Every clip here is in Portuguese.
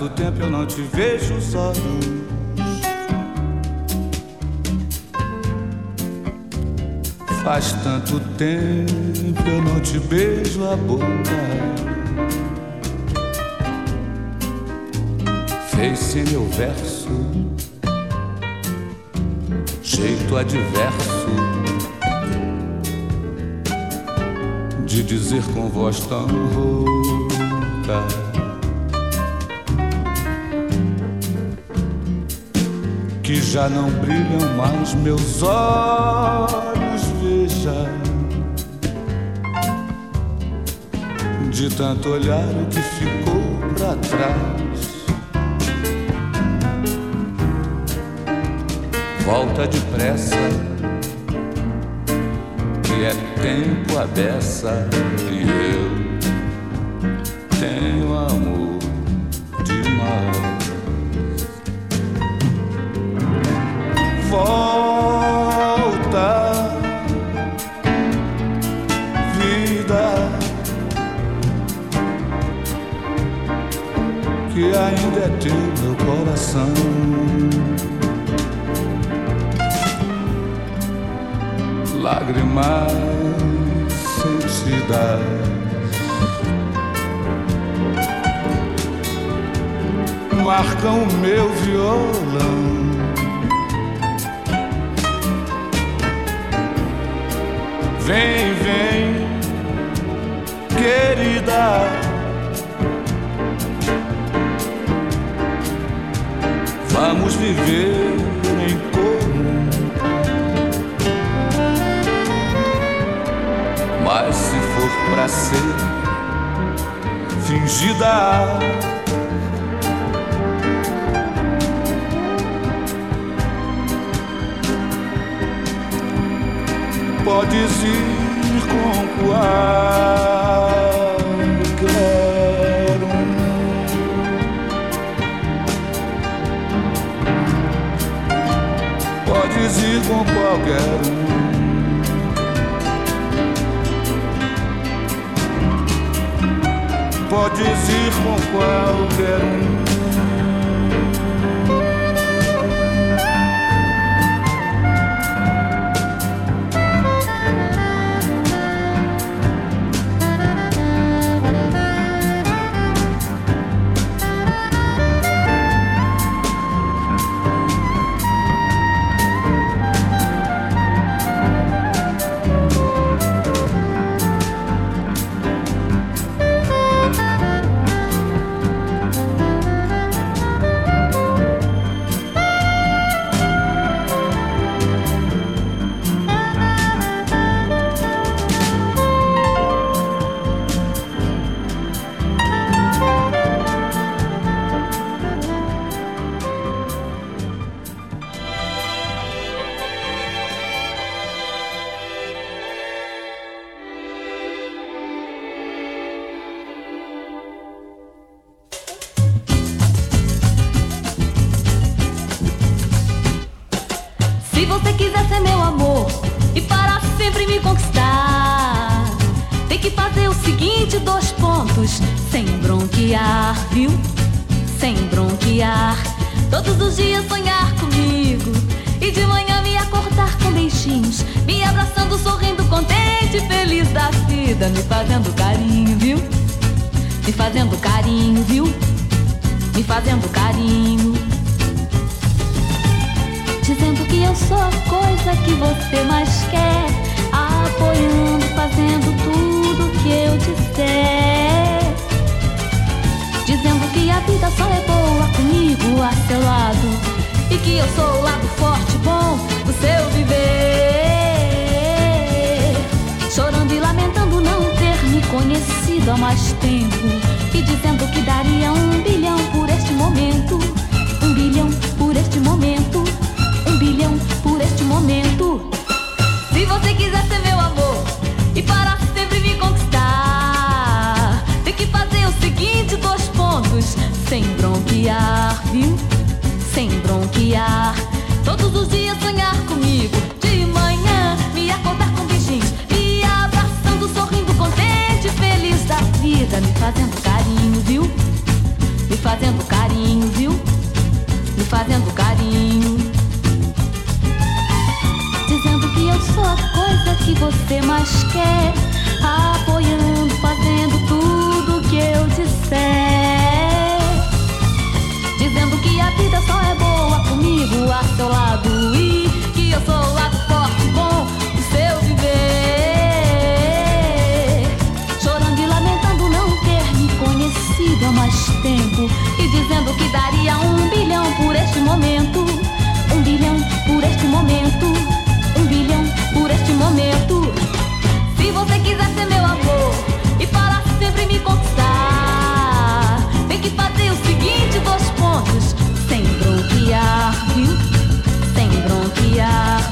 Tanto tempo eu não te vejo só. Faz tanto tempo eu não te beijo a boca. Fez-se meu verso, jeito adverso de dizer com voz tão rouca. Que já não brilham mais meus olhos, veja. De tanto olhar o que ficou para trás. Volta depressa, que é tempo a beça, e eu tenho amor demais. Volta, vida, que ainda é teu meu coração. Lágrimas sentidas. Marcam o meu violão Vem, vem, querida. Vamos viver em comum. Mas se for pra ser fingida. Podes ir com qualquer um. Podes ir com qualquer um. Podes ir com qualquer um. fazendo carinho, viu? Me fazendo carinho. Dizendo que eu sou a coisa que você mais quer. Apoiando, fazendo tudo que eu disser. Dizendo que a vida só é boa comigo a seu lado. E que eu sou o lado forte, bom do seu viver. Chorando e lamentando não ter me conhecido há mais tempo e dizendo que daria um bilhão por este momento. Um bilhão por este momento. Um bilhão por este momento. Se você quiser ser meu amor e para sempre me conquistar, tem que fazer o seguinte: dois pontos, sem bronquear, viu? Sem bronquear.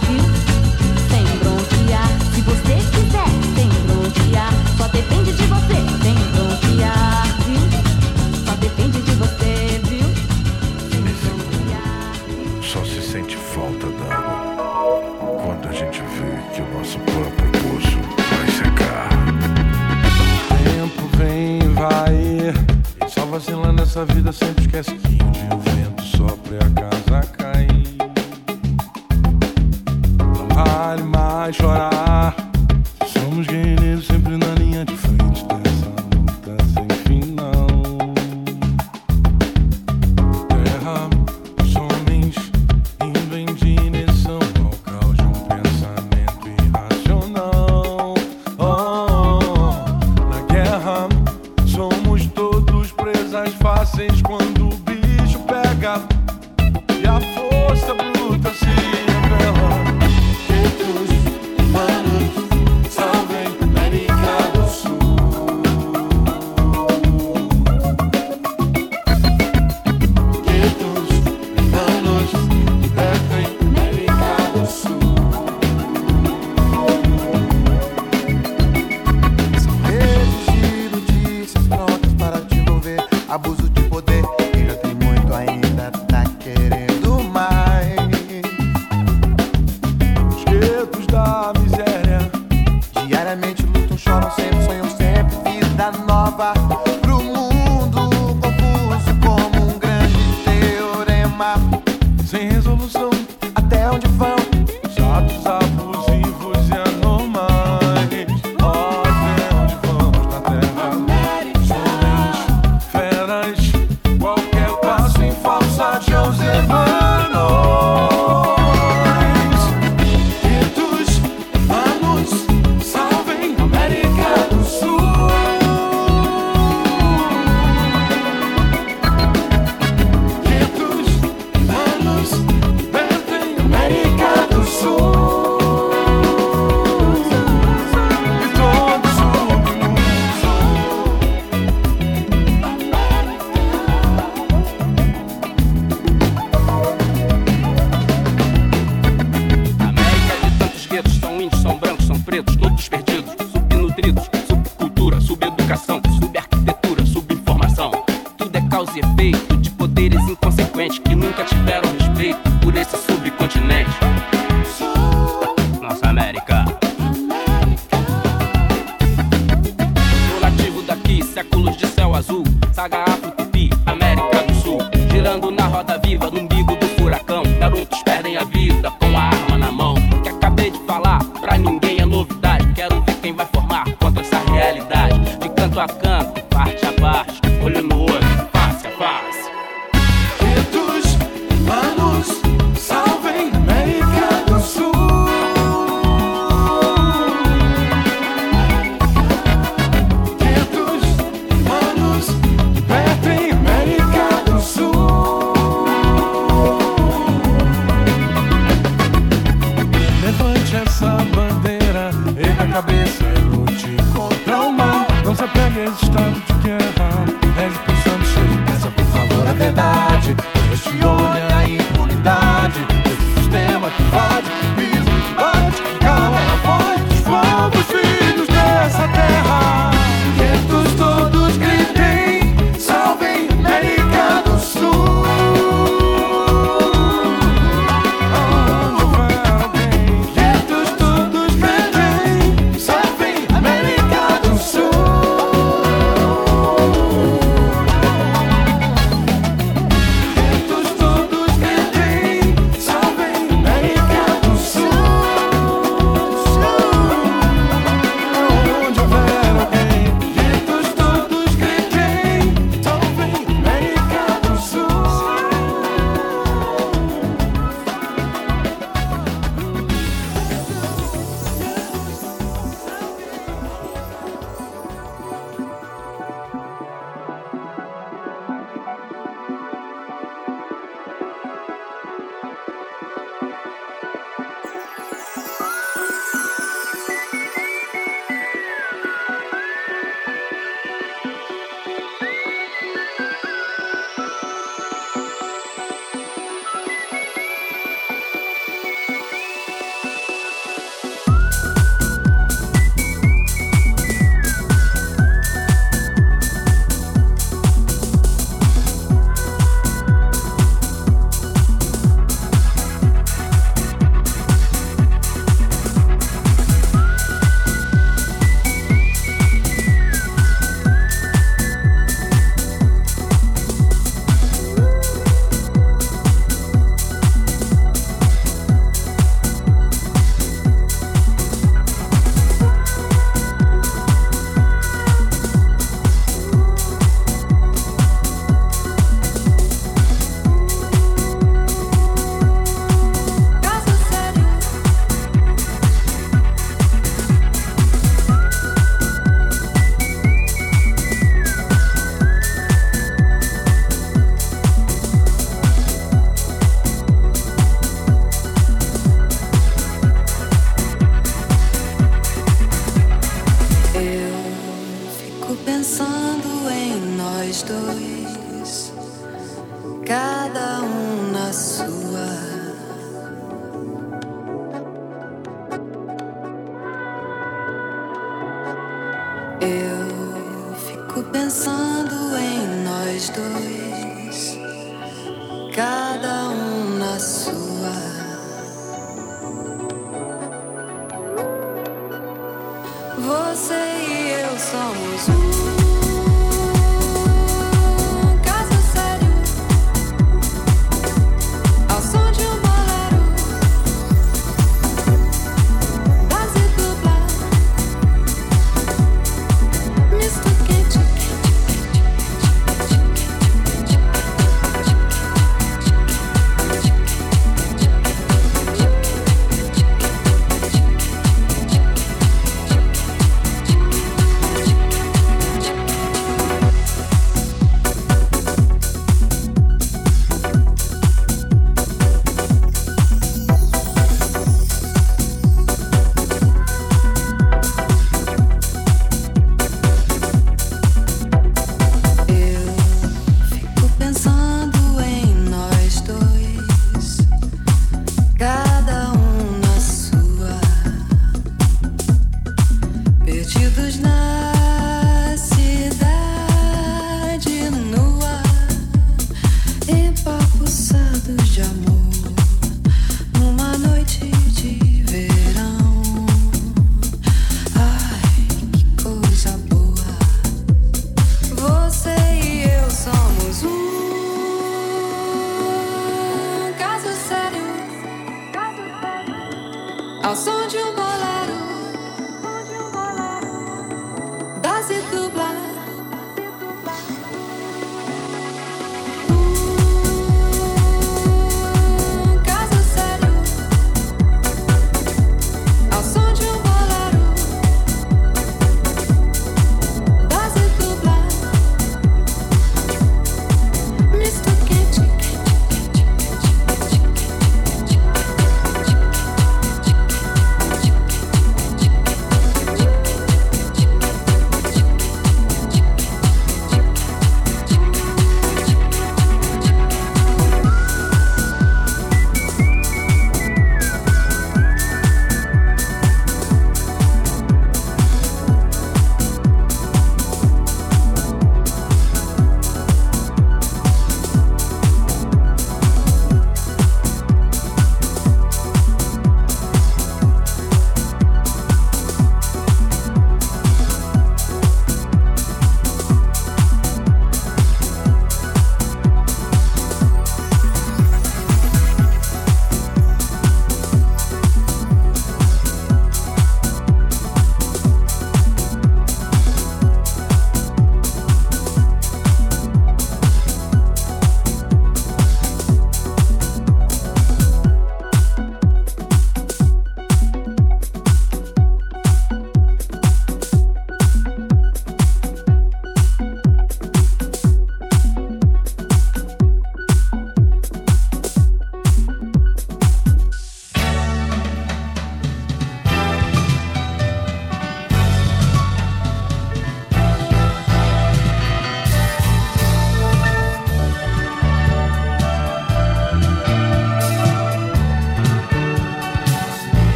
Nossa vida sempre esquece que um dia o vento sopra e a casa cai. Não vale mais chorar. Somos guerreiros.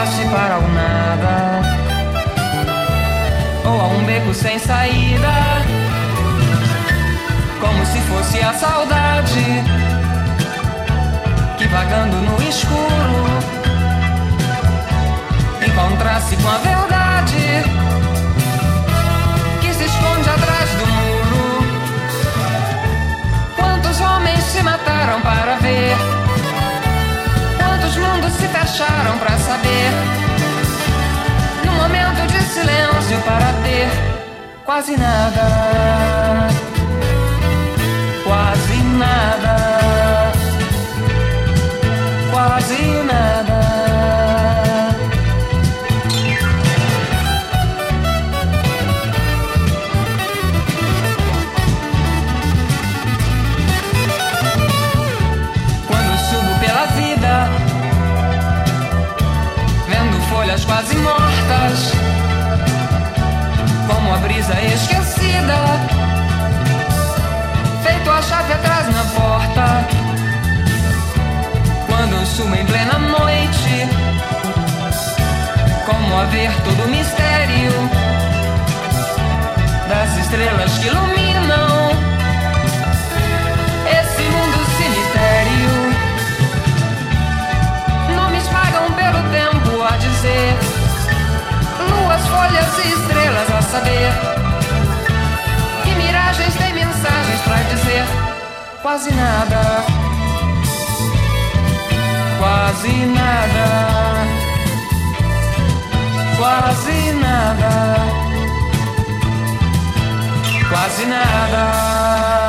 levaste para o nada. Ou a um beco sem saída. Como se fosse a saudade Que vagando no escuro Encontrasse com a verdade Que se esconde atrás do muro. Quantos homens se mataram para ver? Acharam pra saber. No momento de silêncio para ter quase nada. Quase nada. Esquecida, feito a chave atrás na porta. Quando sumo em plena noite, como a ver todo o mistério das estrelas que iluminam esse mundo cemitério. Nomes pagam pelo tempo a dizer, luas, folhas e estrelas a saber. Dizer, quase nada. Quase nada. Quase nada. Quase nada.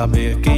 Saber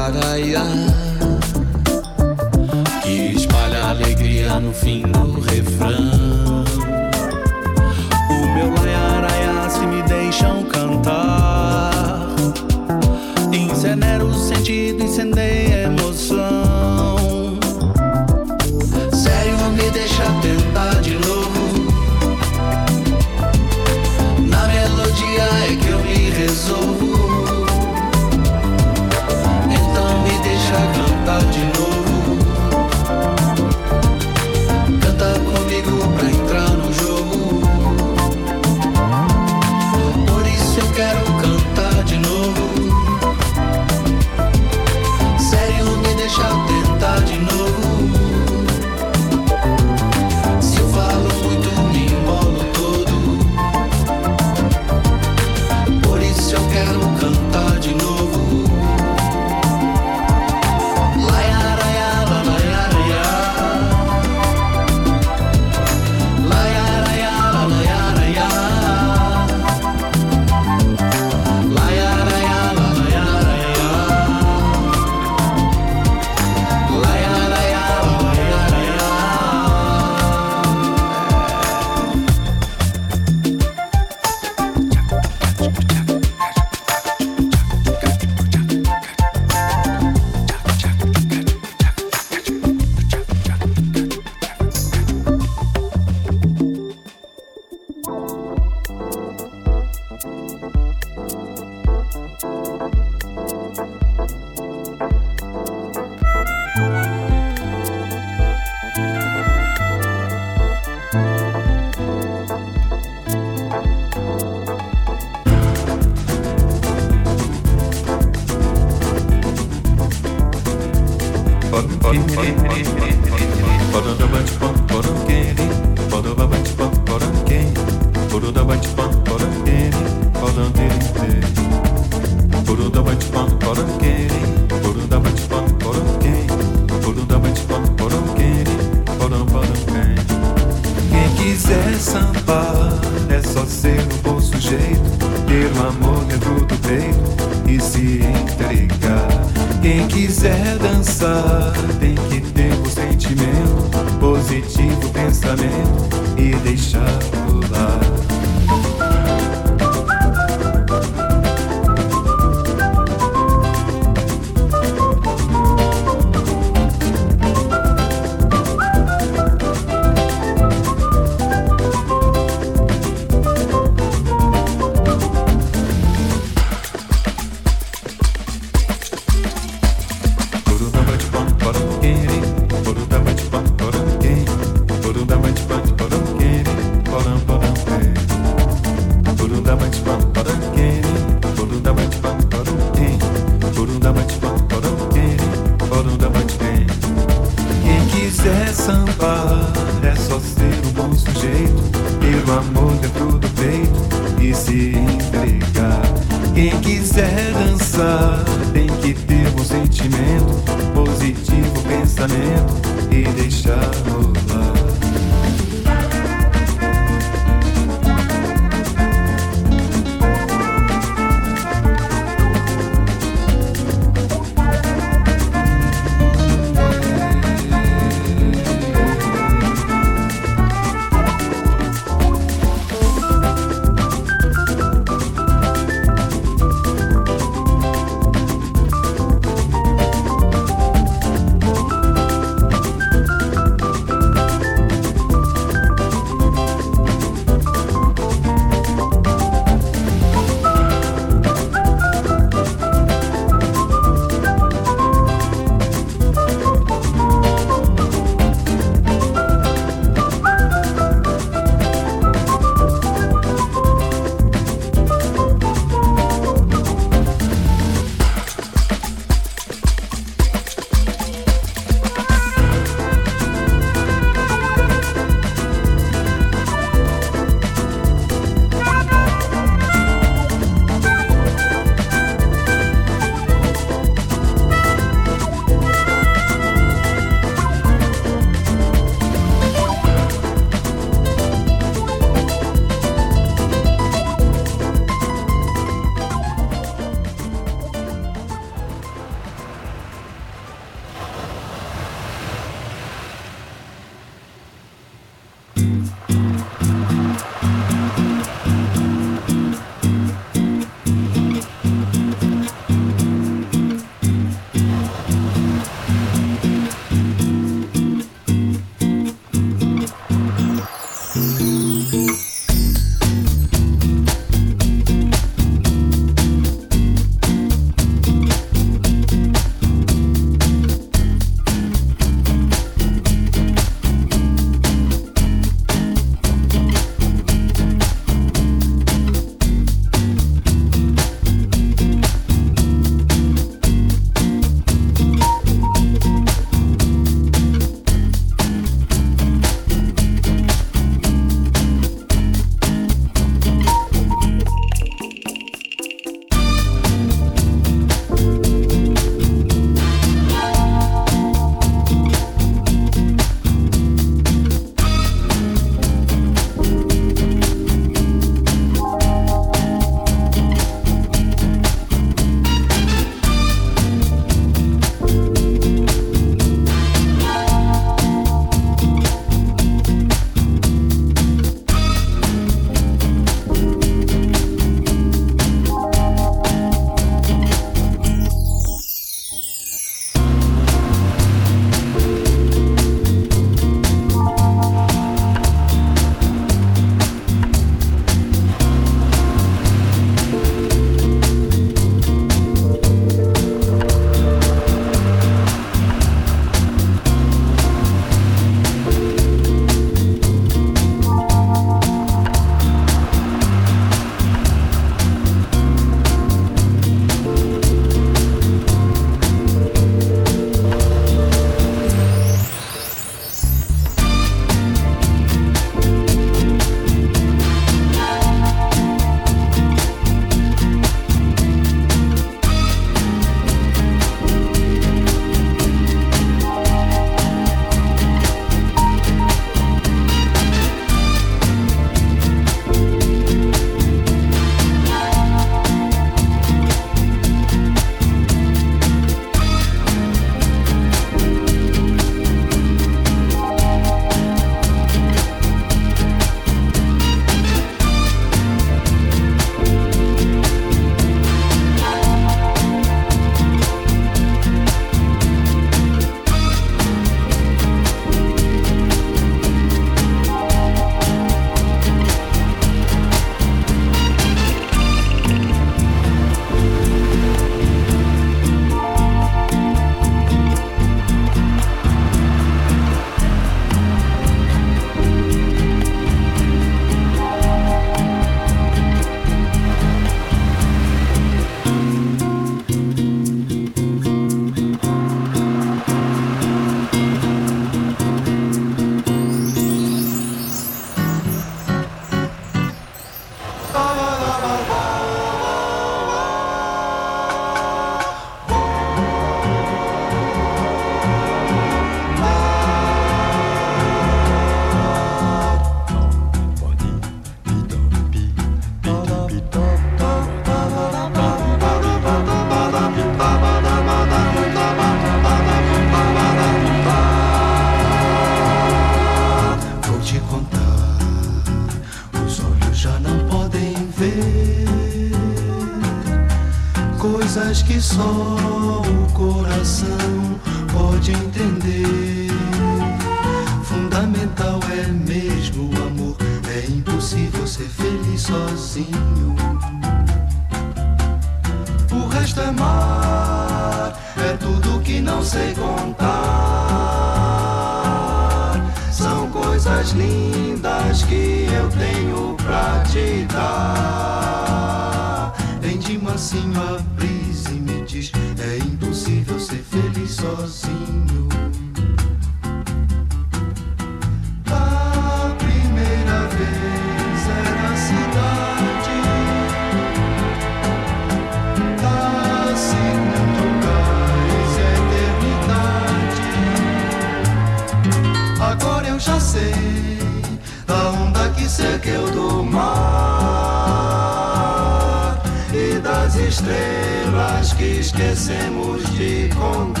estrelas que esquecemos de contar.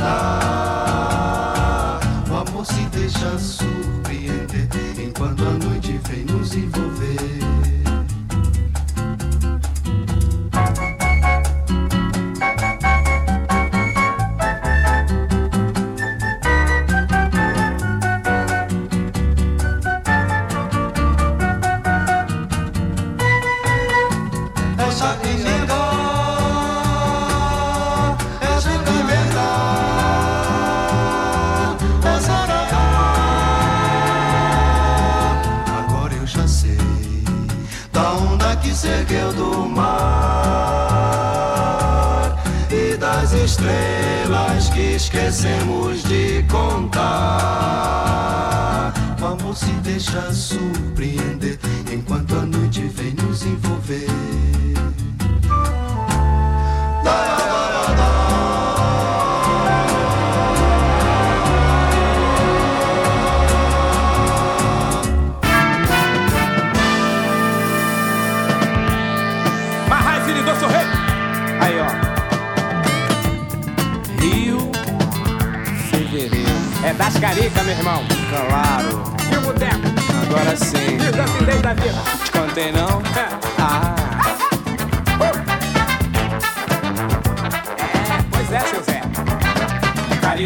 O amor se deixa surpreender enquanto a noite vem nos envolver.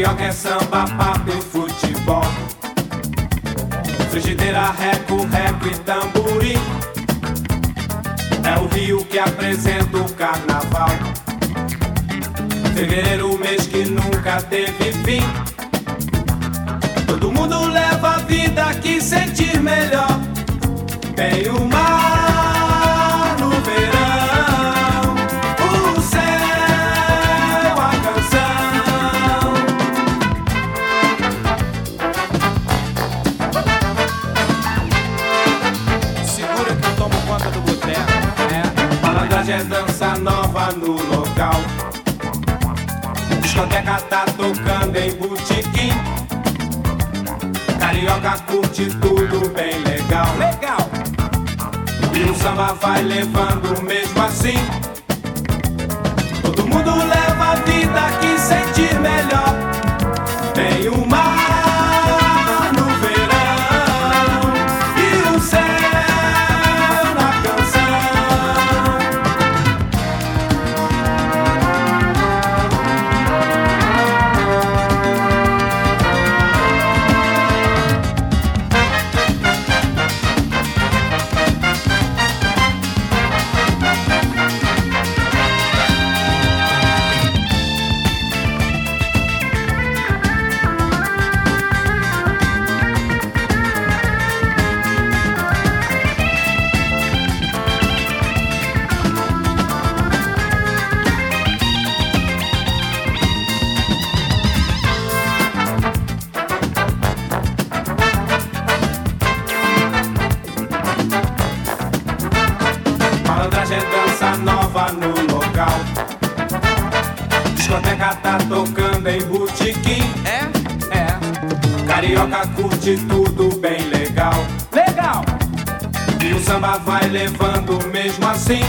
Carioca é samba, papo e futebol. Frigideira, reco, reco e tamborim. É o Rio que apresenta o carnaval. Fevereiro, mês que nunca teve fim. Todo mundo leva a vida que sentir melhor. Tem o mar. discoteca tá tocando em botequim. Carioca curte tudo bem legal, legal. E o samba vai levando mesmo assim. Todo mundo leva a vida que sentir melhor. toca, curte tudo bem legal. Legal! E o samba vai levando mesmo assim.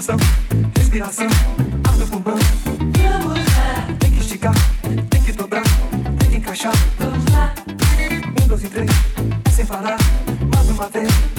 Coração, respiração, ar no pulmão. Vamos lá. Tem que esticar, tem que dobrar, tem que encaixar. Vamos lá. Um, dois e três, sem parar, mais uma vez.